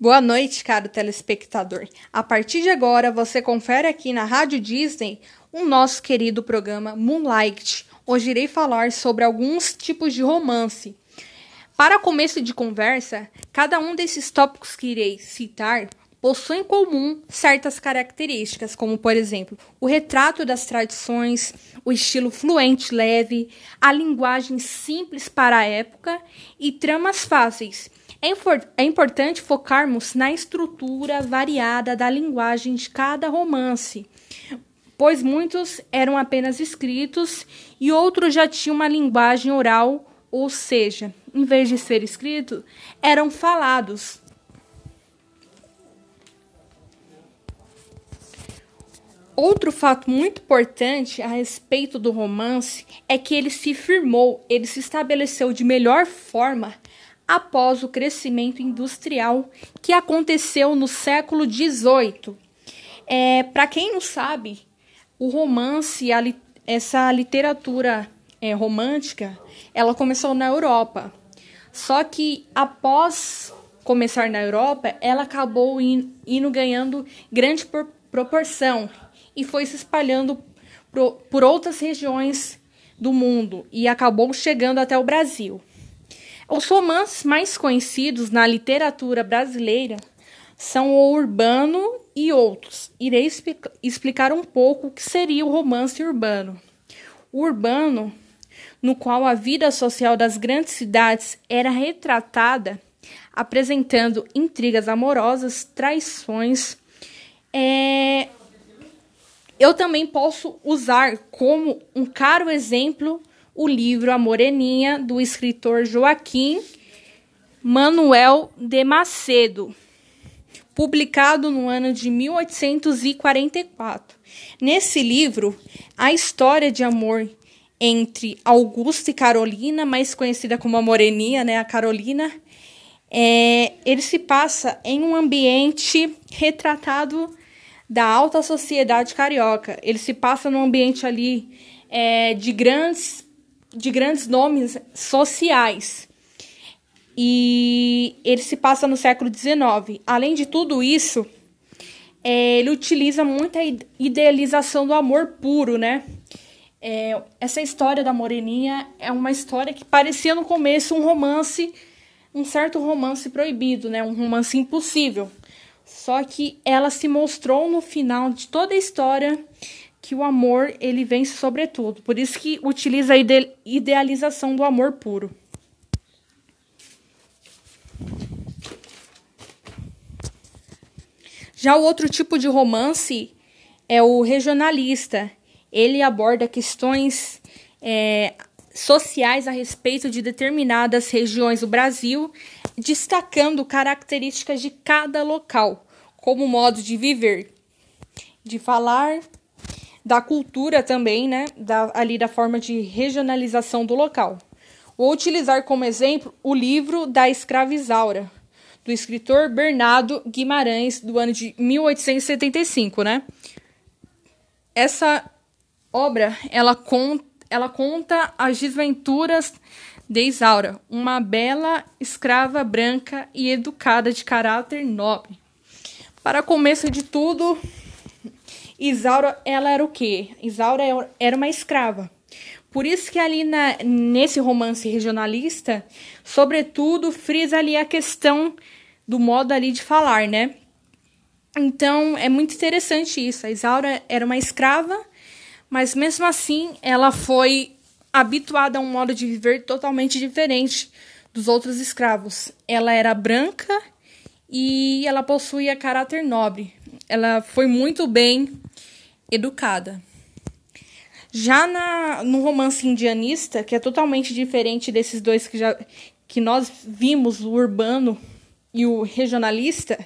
Boa noite, caro telespectador. A partir de agora, você confere aqui na Rádio Disney o nosso querido programa Moonlight. Hoje irei falar sobre alguns tipos de romance. Para começo de conversa, cada um desses tópicos que irei citar possui em comum certas características, como por exemplo, o retrato das tradições, o estilo fluente leve, a linguagem simples para a época e tramas fáceis é, é importante focarmos na estrutura variada da linguagem de cada romance, pois muitos eram apenas escritos e outros já tinham uma linguagem oral, ou seja, em vez de ser escrito, eram falados. Outro fato muito importante a respeito do romance é que ele se firmou, ele se estabeleceu de melhor forma após o crescimento industrial que aconteceu no século XVIII. É, Para quem não sabe, o romance, a, essa literatura é, romântica, ela começou na Europa. Só que após começar na Europa, ela acabou in, indo ganhando grande por, proporção e foi se espalhando por, por outras regiões do mundo e acabou chegando até o Brasil. Os romances mais conhecidos na literatura brasileira são o urbano e outros. Irei explicar um pouco o que seria o romance urbano. O urbano, no qual a vida social das grandes cidades era retratada, apresentando intrigas amorosas, traições. É... Eu também posso usar como um caro exemplo o livro A Moreninha, do escritor Joaquim Manuel de Macedo, publicado no ano de 1844. Nesse livro, a história de amor entre Augusta e Carolina, mais conhecida como a Moreninha, né, a Carolina, é, ele se passa em um ambiente retratado da alta sociedade carioca. Ele se passa num ambiente ali é, de grandes de grandes nomes sociais. E ele se passa no século XIX. Além de tudo isso, é, ele utiliza muita idealização do amor puro, né? É, essa história da Moreninha é uma história que parecia no começo um romance, um certo romance proibido, né? Um romance impossível. Só que ela se mostrou no final de toda a história que o amor ele vence sobretudo. Por isso que utiliza a ide idealização do amor puro. Já o outro tipo de romance é o regionalista. Ele aborda questões é, sociais a respeito de determinadas regiões do Brasil, destacando características de cada local, como modo de viver, de falar, da cultura também, né? Da, ali da forma de regionalização do local. Vou utilizar como exemplo o livro da escravizaura, do escritor Bernardo Guimarães, do ano de 1875, né? Essa obra, ela conta, ela conta as desventuras de Isaura, uma bela escrava branca e educada de caráter nobre. Para começo de tudo, Isaura, ela era o quê? Isaura era uma escrava. Por isso que ali na, nesse romance regionalista, sobretudo, frisa ali a questão do modo ali de falar, né? Então, é muito interessante isso. A Isaura era uma escrava, mas mesmo assim, ela foi habituada a um modo de viver totalmente diferente dos outros escravos. Ela era branca e ela possuía caráter nobre. Ela foi muito bem educada. Já na, no romance indianista, que é totalmente diferente desses dois que, já, que nós vimos, o urbano e o regionalista,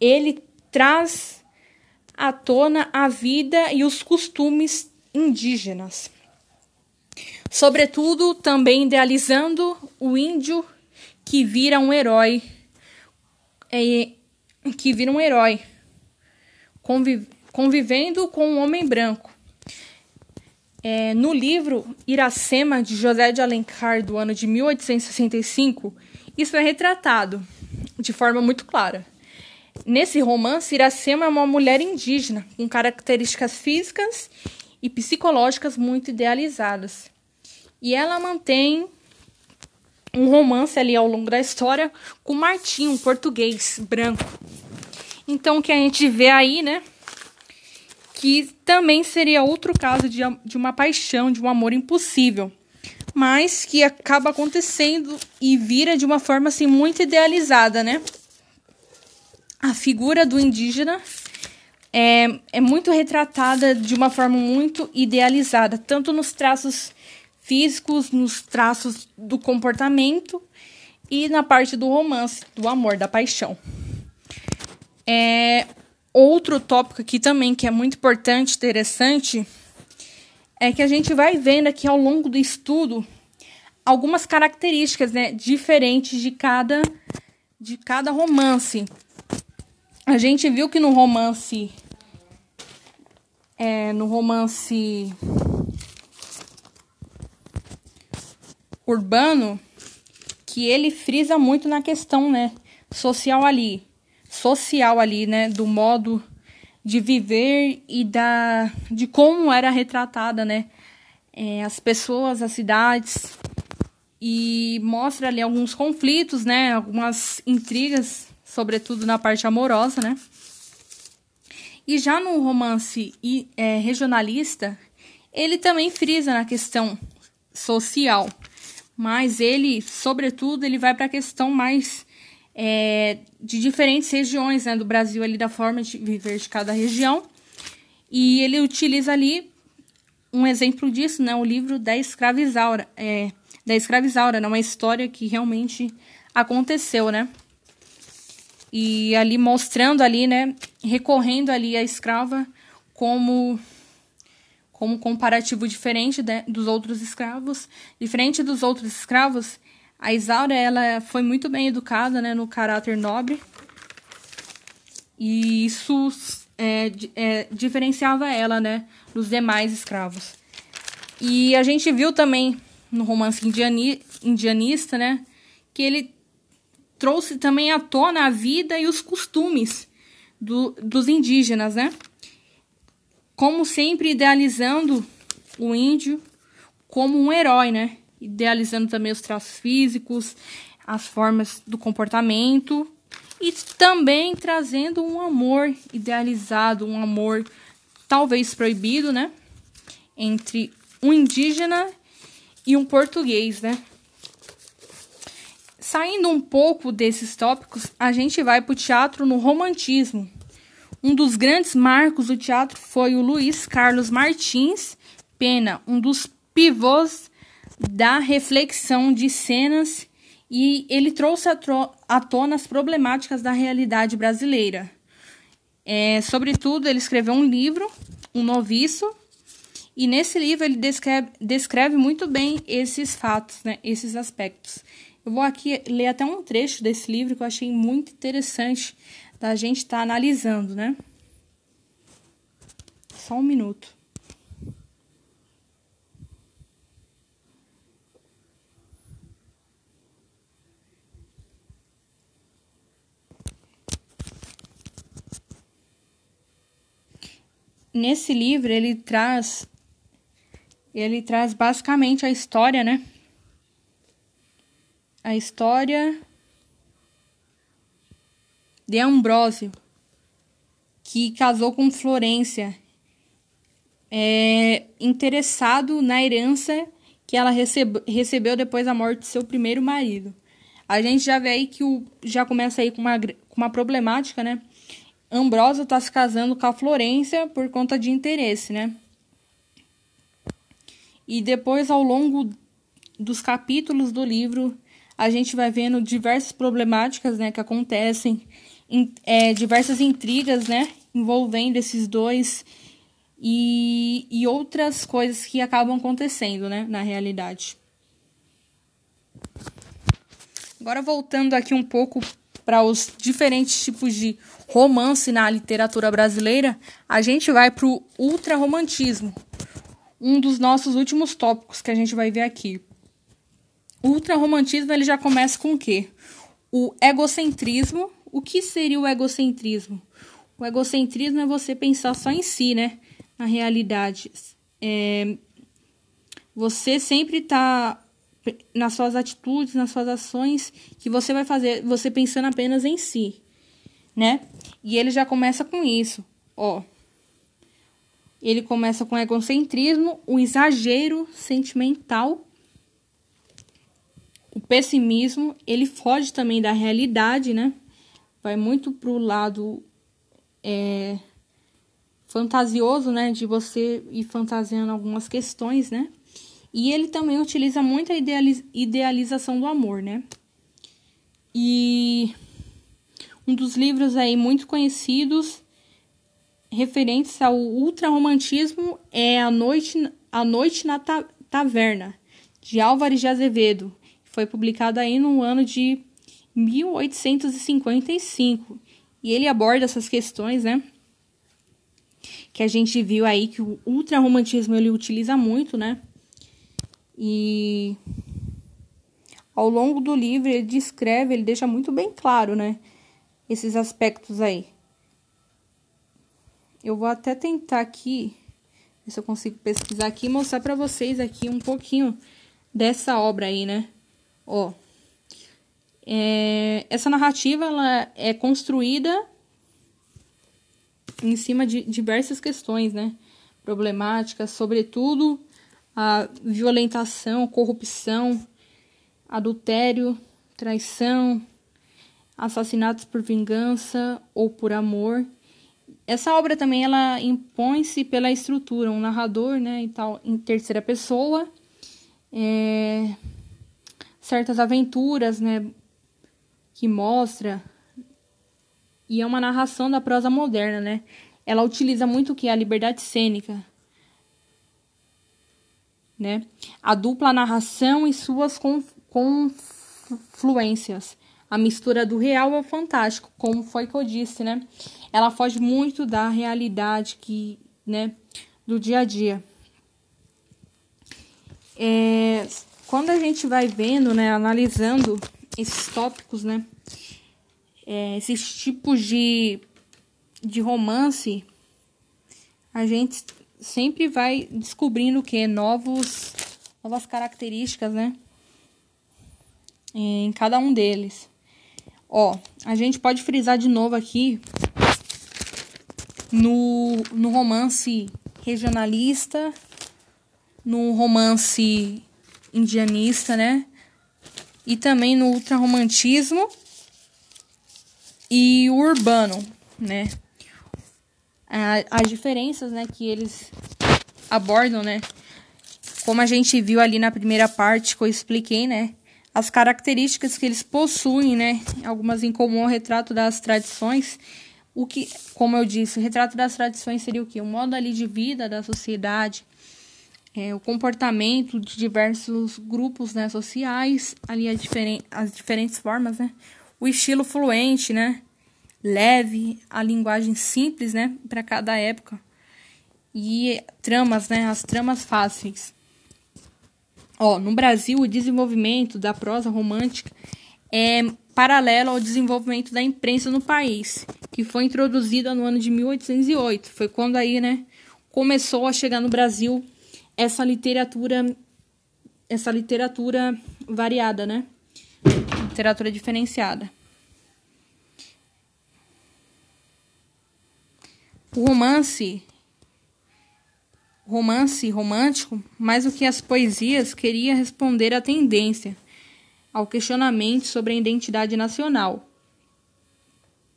ele traz à tona a vida e os costumes indígenas. Sobretudo, também idealizando o índio que vira um herói, é, que vira um herói, convive, convivendo com um homem branco. É, no livro Iracema, de José de Alencar, do ano de 1865, isso é retratado de forma muito clara. Nesse romance, Iracema é uma mulher indígena com características físicas e psicológicas muito idealizadas. E ela mantém um romance ali ao longo da história com Martim, um português branco. Então, o que a gente vê aí, né? Que também seria outro caso de, de uma paixão, de um amor impossível, mas que acaba acontecendo e vira de uma forma assim muito idealizada, né? A figura do indígena é, é muito retratada de uma forma muito idealizada, tanto nos traços físicos, nos traços do comportamento e na parte do romance, do amor, da paixão. É, outro tópico aqui também que é muito importante, interessante, é que a gente vai vendo aqui ao longo do estudo algumas características né, diferentes de cada, de cada romance. A gente viu que no romance. É, no romance urbano, que ele frisa muito na questão, né, social ali, social ali, né, do modo de viver e da de como era retratada, né, é, as pessoas, as cidades e mostra ali alguns conflitos, né, algumas intrigas, sobretudo na parte amorosa, né. E já no romance é, regionalista, ele também frisa na questão social mas ele, sobretudo, ele vai para a questão mais é, de diferentes regiões né, do Brasil, ali da forma de viver de cada região. E ele utiliza ali um exemplo disso, né, o livro da Escravizaura, é, da Escravizaura, né, uma história que realmente aconteceu, né? E ali mostrando ali, né, recorrendo ali a escrava como como comparativo diferente de, dos outros escravos. Diferente dos outros escravos, a Isaura ela foi muito bem educada né, no caráter nobre. E isso é, é, diferenciava ela né, dos demais escravos. E a gente viu também no romance indiani, indianista né, que ele trouxe também à tona a vida e os costumes do, dos indígenas, né? como sempre idealizando o índio como um herói, né? Idealizando também os traços físicos, as formas do comportamento e também trazendo um amor idealizado, um amor talvez proibido, né? Entre um indígena e um português, né? Saindo um pouco desses tópicos, a gente vai para o teatro no romantismo, um dos grandes marcos do teatro foi o Luiz Carlos Martins Pena, um dos pivôs da reflexão de cenas e ele trouxe à tona as problemáticas da realidade brasileira. É, sobretudo, ele escreveu um livro, Um Noviço, e nesse livro ele descreve, descreve muito bem esses fatos, né, esses aspectos. Eu vou aqui ler até um trecho desse livro que eu achei muito interessante da gente estar tá analisando, né? Só um minuto. Nesse livro ele traz ele traz basicamente a história, né? A história de Ambrósio, que casou com Florência, é, interessado na herança que ela recebe, recebeu depois da morte de seu primeiro marido. A gente já vê aí que o, já começa aí com uma, com uma problemática, né? Ambrósio está se casando com a Florência por conta de interesse, né? E depois, ao longo dos capítulos do livro, a gente vai vendo diversas problemáticas né, que acontecem é, diversas intrigas, né, envolvendo esses dois e, e outras coisas que acabam acontecendo, né, na realidade. Agora voltando aqui um pouco para os diferentes tipos de romance na literatura brasileira, a gente vai para o ultrarromantismo, um dos nossos últimos tópicos que a gente vai ver aqui. O ultrarromantismo ele já começa com o quê? o egocentrismo. O que seria o egocentrismo? O egocentrismo é você pensar só em si, né? Na realidade. É, você sempre está nas suas atitudes, nas suas ações, que você vai fazer, você pensando apenas em si, né? E ele já começa com isso, ó. Ele começa com egocentrismo, o exagero sentimental, o pessimismo, ele foge também da realidade, né? Vai muito pro lado é, fantasioso, né? De você ir fantasiando algumas questões, né? E ele também utiliza muito a idealização do amor, né? E um dos livros aí muito conhecidos referentes ao ultrarromantismo é A Noite, a Noite na Ta Taverna, de Álvares de Azevedo. Foi publicado aí no ano de 1855. E ele aborda essas questões, né? Que a gente viu aí que o ultrarromantismo ele utiliza muito, né? E ao longo do livro ele descreve, ele deixa muito bem claro, né? Esses aspectos aí. Eu vou até tentar aqui, ver se eu consigo pesquisar aqui e mostrar para vocês aqui um pouquinho dessa obra aí, né? Ó, é, essa narrativa ela é construída em cima de diversas questões, né? Problemáticas, sobretudo a violentação, corrupção, adultério, traição, assassinatos por vingança ou por amor. Essa obra também ela impõe-se pela estrutura, um narrador, né, e tal, em terceira pessoa, é, certas aventuras, né, que mostra e é uma narração da prosa moderna, né? Ela utiliza muito o que a liberdade cênica, né? A dupla narração e suas confluências. A mistura do real ao fantástico, como foi que eu disse, né? Ela foge muito da realidade que, né, do dia a dia. É, quando a gente vai vendo, né, analisando esses tópicos, né, é, esses tipos de, de romance, a gente sempre vai descobrindo o que novos novas características, né? Em cada um deles. Ó, a gente pode frisar de novo aqui no, no romance regionalista, no romance indianista, né? E também no ultrarromantismo e urbano, né? As diferenças, né, que eles abordam, né? Como a gente viu ali na primeira parte que eu expliquei, né? As características que eles possuem, né? Algumas em comum ao retrato das tradições. O que, como eu disse, o retrato das tradições seria o que? O modo ali de vida da sociedade, é, o comportamento de diversos grupos né, sociais, ali diferen as diferentes formas, né? O estilo fluente, né? Leve, a linguagem simples, né, para cada época. E tramas, né, as tramas fáceis. Ó, no Brasil, o desenvolvimento da prosa romântica é paralelo ao desenvolvimento da imprensa no país, que foi introduzida no ano de 1808. Foi quando aí, né, começou a chegar no Brasil essa literatura essa literatura variada, né? Literatura diferenciada. O romance, romance romântico, mais do que as poesias, queria responder à tendência, ao questionamento sobre a identidade nacional.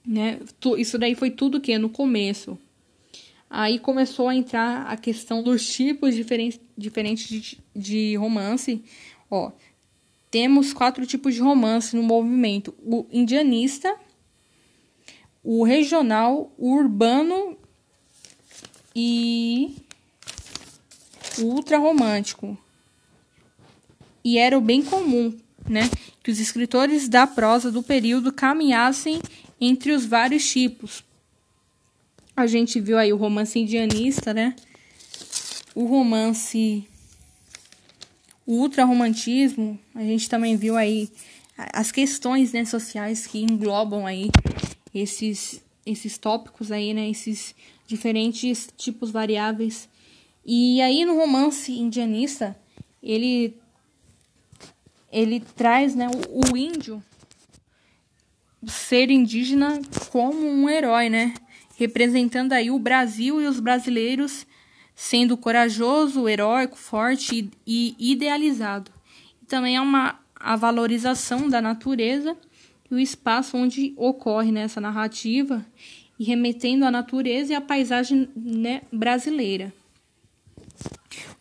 Né? Isso daí foi tudo que no começo. Aí começou a entrar a questão dos tipos diferentes, diferentes de, de romance. Ó, temos quatro tipos de romance no movimento: o indianista, o regional, o urbano e ultra romântico. E era o bem comum, né, que os escritores da prosa do período caminhassem entre os vários tipos. A gente viu aí o romance indianista, né? O romance o ultrarromantismo, a gente também viu aí as questões né, sociais que englobam aí esses, esses tópicos aí, né, esses diferentes tipos variáveis. E aí no romance indianista, ele ele traz né, o, o índio ser indígena como um herói, né? Representando aí o Brasil e os brasileiros sendo corajoso, heróico, forte e, e idealizado. Também é uma a valorização da natureza e o espaço onde ocorre nessa né, narrativa e remetendo à natureza e à paisagem né, brasileira.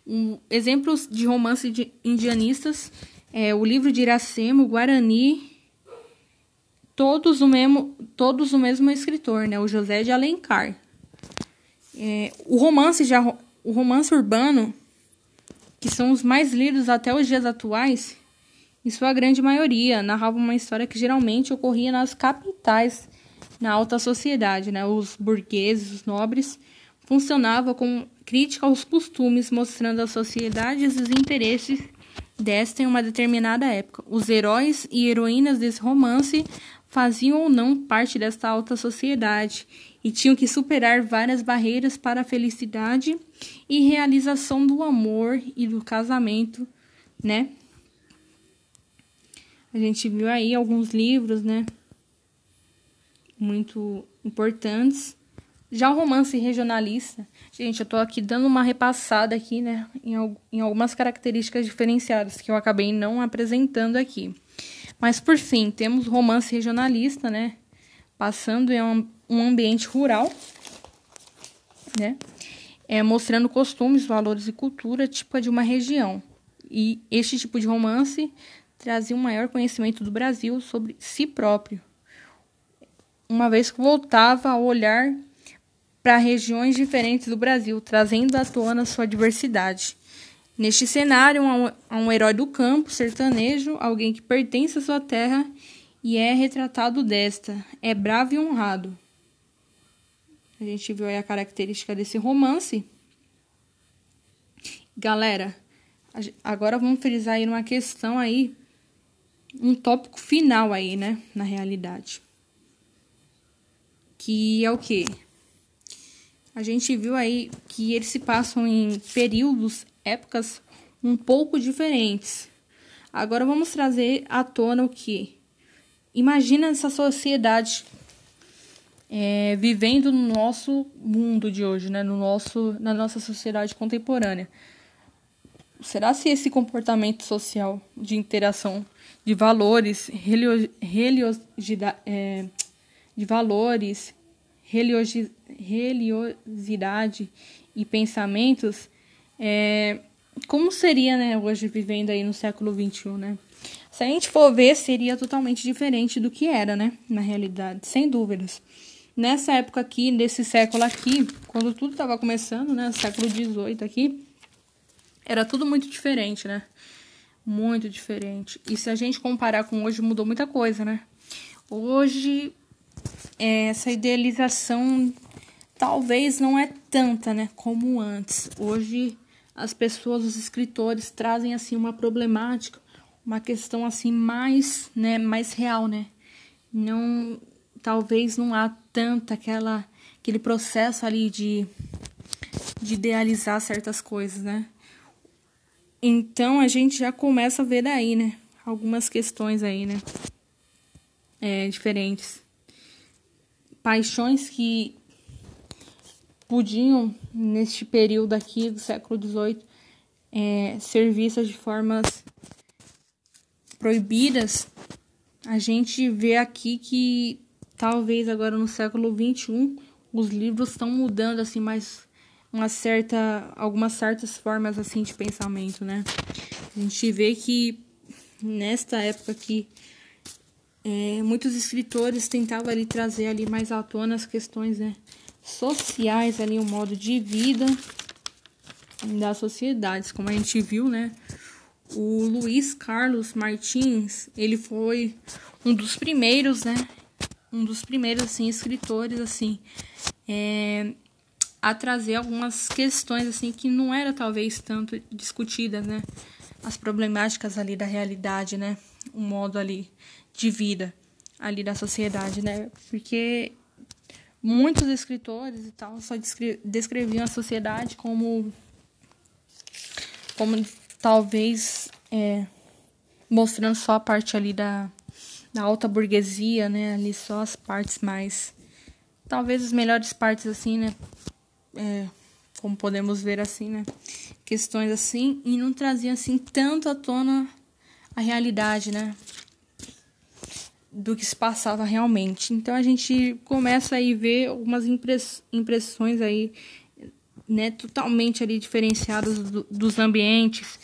Um, exemplos de romance de indianistas é o livro de Iracema, o Guarani, todos o mesmo, todos o mesmo escritor, né, o José de Alencar. É, o romance já, o romance urbano, que são os mais lidos até os dias atuais, em sua grande maioria, narrava uma história que geralmente ocorria nas capitais, na alta sociedade, né? Os burgueses, os nobres, funcionava com crítica aos costumes, mostrando a sociedade e os interesses desta em uma determinada época. Os heróis e heroínas desse romance faziam ou não parte desta alta sociedade e tinham que superar várias barreiras para a felicidade e realização do amor e do casamento, né? A gente viu aí alguns livros, né? Muito importantes. Já o romance regionalista, gente, eu tô aqui dando uma repassada aqui, né, em, em algumas características diferenciadas que eu acabei não apresentando aqui. Mas por fim, temos romance regionalista, né, passando em um, um ambiente rural, né, é, mostrando costumes, valores e cultura típica de uma região. E este tipo de romance trazia um maior conhecimento do Brasil sobre si próprio, uma vez que voltava a olhar para regiões diferentes do Brasil, trazendo à tona sua diversidade. Neste cenário, há um, herói do campo, sertanejo, alguém que pertence à sua terra e é retratado desta. É bravo e honrado. A gente viu aí a característica desse romance. Galera, agora vamos frisar aí uma questão aí um tópico final aí, né, na realidade. Que é o quê? A gente viu aí que eles se passam em períodos, épocas um pouco diferentes. Agora vamos trazer à tona o que? Imagina essa sociedade é, vivendo no nosso mundo de hoje, né? no nosso, na nossa sociedade contemporânea. Será se esse comportamento social de interação de valores, é, de valores, religiosidade e pensamentos, é, como seria, né, hoje vivendo aí no século XXI, né? Se a gente for ver, seria totalmente diferente do que era, né, na realidade, sem dúvidas. Nessa época aqui, nesse século aqui, quando tudo estava começando, né, século XVIII aqui, era tudo muito diferente, né? muito diferente. E se a gente comparar com hoje, mudou muita coisa, né? Hoje, essa idealização talvez não é tanta, né, como antes. Hoje, as pessoas, os escritores trazem assim uma problemática, uma questão assim mais, né, mais real, né? Não, talvez não há tanta aquela aquele processo ali de de idealizar certas coisas, né? Então a gente já começa a ver daí, né? Algumas questões aí, né? É, diferentes. Paixões que podiam, neste período aqui do século XVIII, é, ser vistas de formas proibidas, a gente vê aqui que talvez agora no século XXI os livros estão mudando assim mais uma certa algumas certas formas assim de pensamento, né? A gente vê que nesta época aqui é, muitos escritores tentavam ali trazer ali mais à tona as questões né, sociais ali o modo de vida das sociedades, como a gente viu, né? O Luiz Carlos Martins, ele foi um dos primeiros, né? Um dos primeiros assim escritores assim é, a trazer algumas questões assim que não era talvez tanto discutidas, né? As problemáticas ali da realidade, né? um modo ali de vida ali da sociedade, né? Porque muitos escritores e tal só descreviam a sociedade como como talvez é, mostrando só a parte ali da, da alta burguesia, né? Ali só as partes mais talvez as melhores partes assim, né? É, como podemos ver assim, né? Questões assim e não trazia assim tanto à tona a realidade, né? Do que se passava realmente. Então a gente começa aí ver algumas impress impressões aí, né? Totalmente ali diferenciadas do, dos ambientes.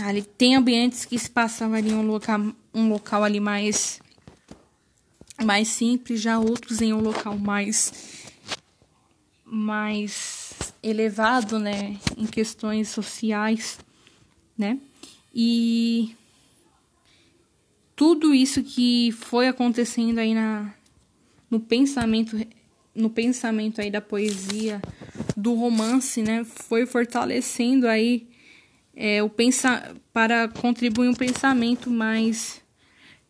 Ali tem ambientes que se passavam ali em um local, um local ali mais mais simples, já outros em um local mais mais elevado, né, em questões sociais, né? E tudo isso que foi acontecendo aí na no pensamento no pensamento aí da poesia, do romance, né, foi fortalecendo aí é, o pensa para contribuir um pensamento mais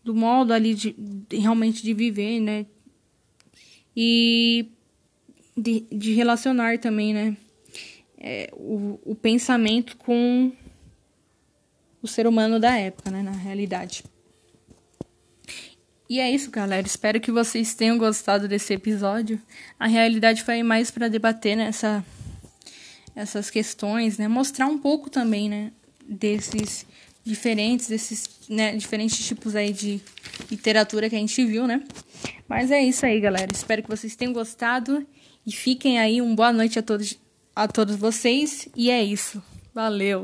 do modo ali de, de realmente de viver, né? E de, de relacionar também, né? É, o, o pensamento com o ser humano da época, né? Na realidade. E é isso, galera. Espero que vocês tenham gostado desse episódio. A realidade foi mais para debater nessa essas questões, né? Mostrar um pouco também, né? Desses diferentes, desses né, diferentes tipos aí de literatura que a gente viu, né? Mas é isso aí, galera. Espero que vocês tenham gostado e fiquem aí. Uma boa noite a todos, a todos vocês. E é isso. Valeu!